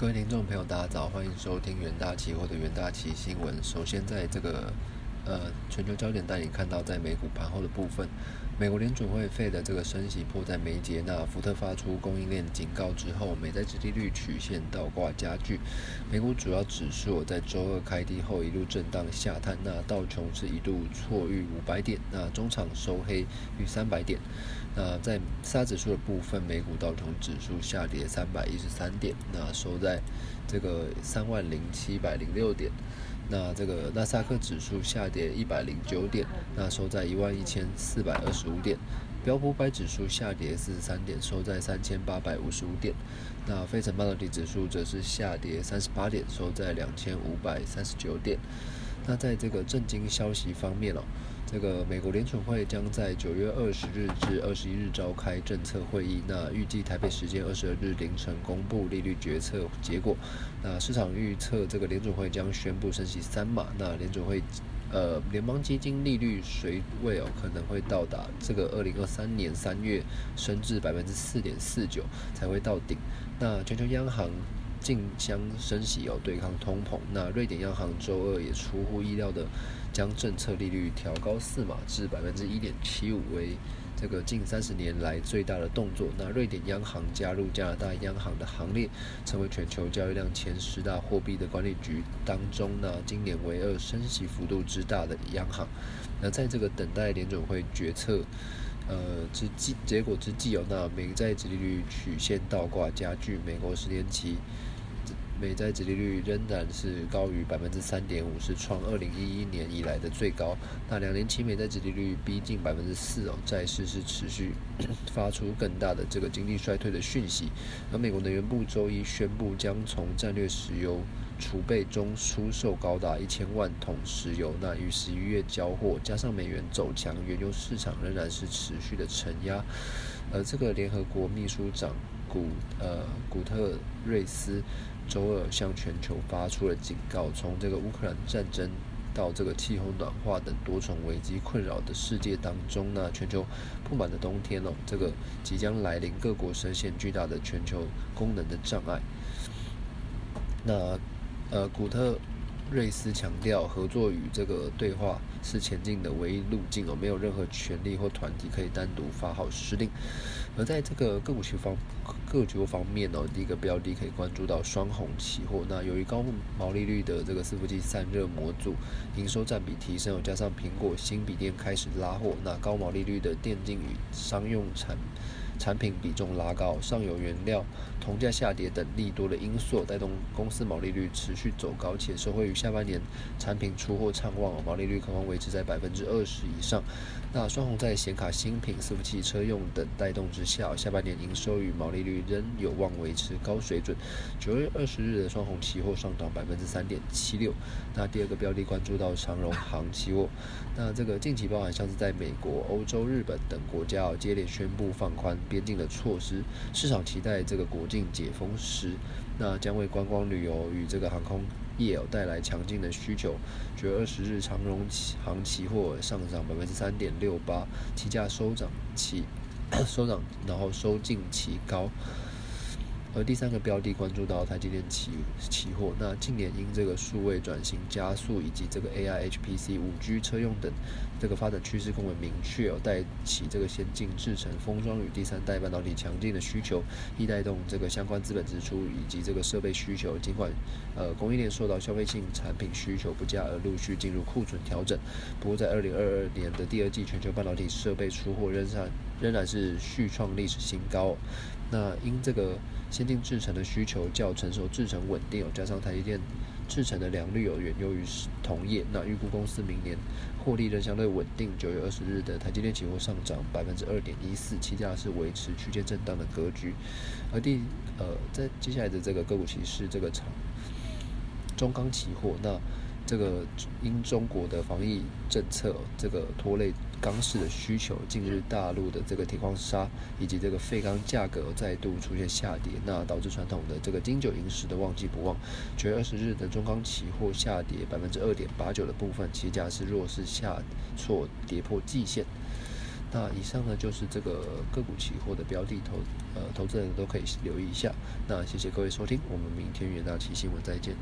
各位听众朋友，大家早，欢迎收听元大期货的元大期新闻。首先，在这个呃全球焦点带你看到，在美股盘后的部分，美国联准会费的这个升息迫在眉睫。那福特发出供应链警告之后，美债殖利率曲线倒挂加剧。美股主要指数在周二开低后一路震荡下探，那道琼是一度错逾五百点，那中场收黑逾三百点。那在沙指数的部分，美股道琼指数下跌三百一十三点，那收在这个三万零七百零六点。那这个纳斯达克指数下跌一百零九点，那收在一万一千四百二十五点。标普百指数下跌四十三点，收在三千八百五十五点。那非成半导体指数则是下跌三十八点，收在两千五百三十九点。那在这个震惊消息方面哦。这个美国联储会将在九月二十日至二十一日召开政策会议，那预计台北时间二十二日凌晨公布利率决策结果。那市场预测这个联储会将宣布升息三码，那联储会呃联邦基金利率水位哦可能会到达这个二零二三年三月升至百分之四点四九才会到顶。那全球央行。竞相升息哦，对抗通膨。那瑞典央行周二也出乎意料的将政策利率调高四码至百分之一点七五，为这个近三十年来最大的动作。那瑞典央行加入加拿大央行的行列，成为全球交易量前十大货币的管理局当中呢，今年唯二升息幅度之大的央行。那在这个等待联准会决策呃之际结果之际哦，那美债殖利率曲线倒挂加剧，美国十年期。美债殖利率仍然是高于百分之三点五，是创二零一一年以来的最高。那两年期美债殖利率逼近百分之四哦，债市是持续 发出更大的这个经济衰退的讯息。而美国能源部周一宣布，将从战略石油储备中出售高达一千万桶石油。那与十一月交货，加上美元走强，原油市场仍然是持续的承压。而这个联合国秘书长。古呃古特瑞斯周二向全球发出了警告，从这个乌克兰战争到这个气候暖化等多重危机困扰的世界当中呢，全球不满的冬天哦，这个即将来临，各国深陷巨大的全球功能的障碍。那呃古特。瑞斯强调，合作与这个对话是前进的唯一路径哦，没有任何权利或团体可以单独发号施令。而在这个个股期方个股方面哦，第一个标的可以关注到双红期货。那由于高毛利率的这个伺服器散热模组营收占比提升，加上苹果新笔电开始拉货，那高毛利率的电竞与商用产产品比重拉高，上游原料铜价下跌等利多的因素，带动公司毛利率持续走高，且受惠于下半年产品出货畅旺，毛利率可望维持在百分之二十以上。那双红在显卡、新品、伺服器、车用等带动之下，下半年营收与毛利率仍有望维持高水准。九月二十日的双红期货上涨百分之三点七六。那第二个标的关注到长荣航期货，那这个近期包含像是在美国、欧洲、日本等国家接连宣布放宽。边境的措施，市场期待这个国境解封时，那将为观光旅游与这个航空业带来强劲的需求。九月二十日，长荣航期货上涨百分之三点六八，期价收涨期 收涨，然后收进期高。而第三个标的关注到台积电期期货，那近年因这个数位转型加速，以及这个 AI、HPC、五 G 车用等这个发展趋势更为明确，有，带起这个先进制程封装与第三代半导体强劲的需求，亦带动这个相关资本支出以及这个设备需求。尽管呃供应链受到消费性产品需求不佳而陆续进入库存调整，不过在二零二二年的第二季，全球半导体设备出货仍然仍然是续创历史新高。那因这个先进制程的需求较成熟制程稳定，加上台积电制程的良率有远优于同业，那预估公司明年获利仍相对稳定。九月二十日的台积电期货上涨百分之二点一四，期价是维持区间震荡的格局。而第呃，在接下来的这个个股期是这个长中钢期货，那。这个因中国的防疫政策，这个拖累钢市的需求，近日大陆的这个铁矿砂以及这个废钢价格再度出现下跌，那导致传统的这个金九银十的旺季不旺。九月二十日的中钢期货下跌百分之二点八九的部分，期价是弱势下挫跌破季线。那以上呢就是这个个股期货的标的投呃投资人都可以留意一下。那谢谢各位收听，我们明天元大期新闻再见。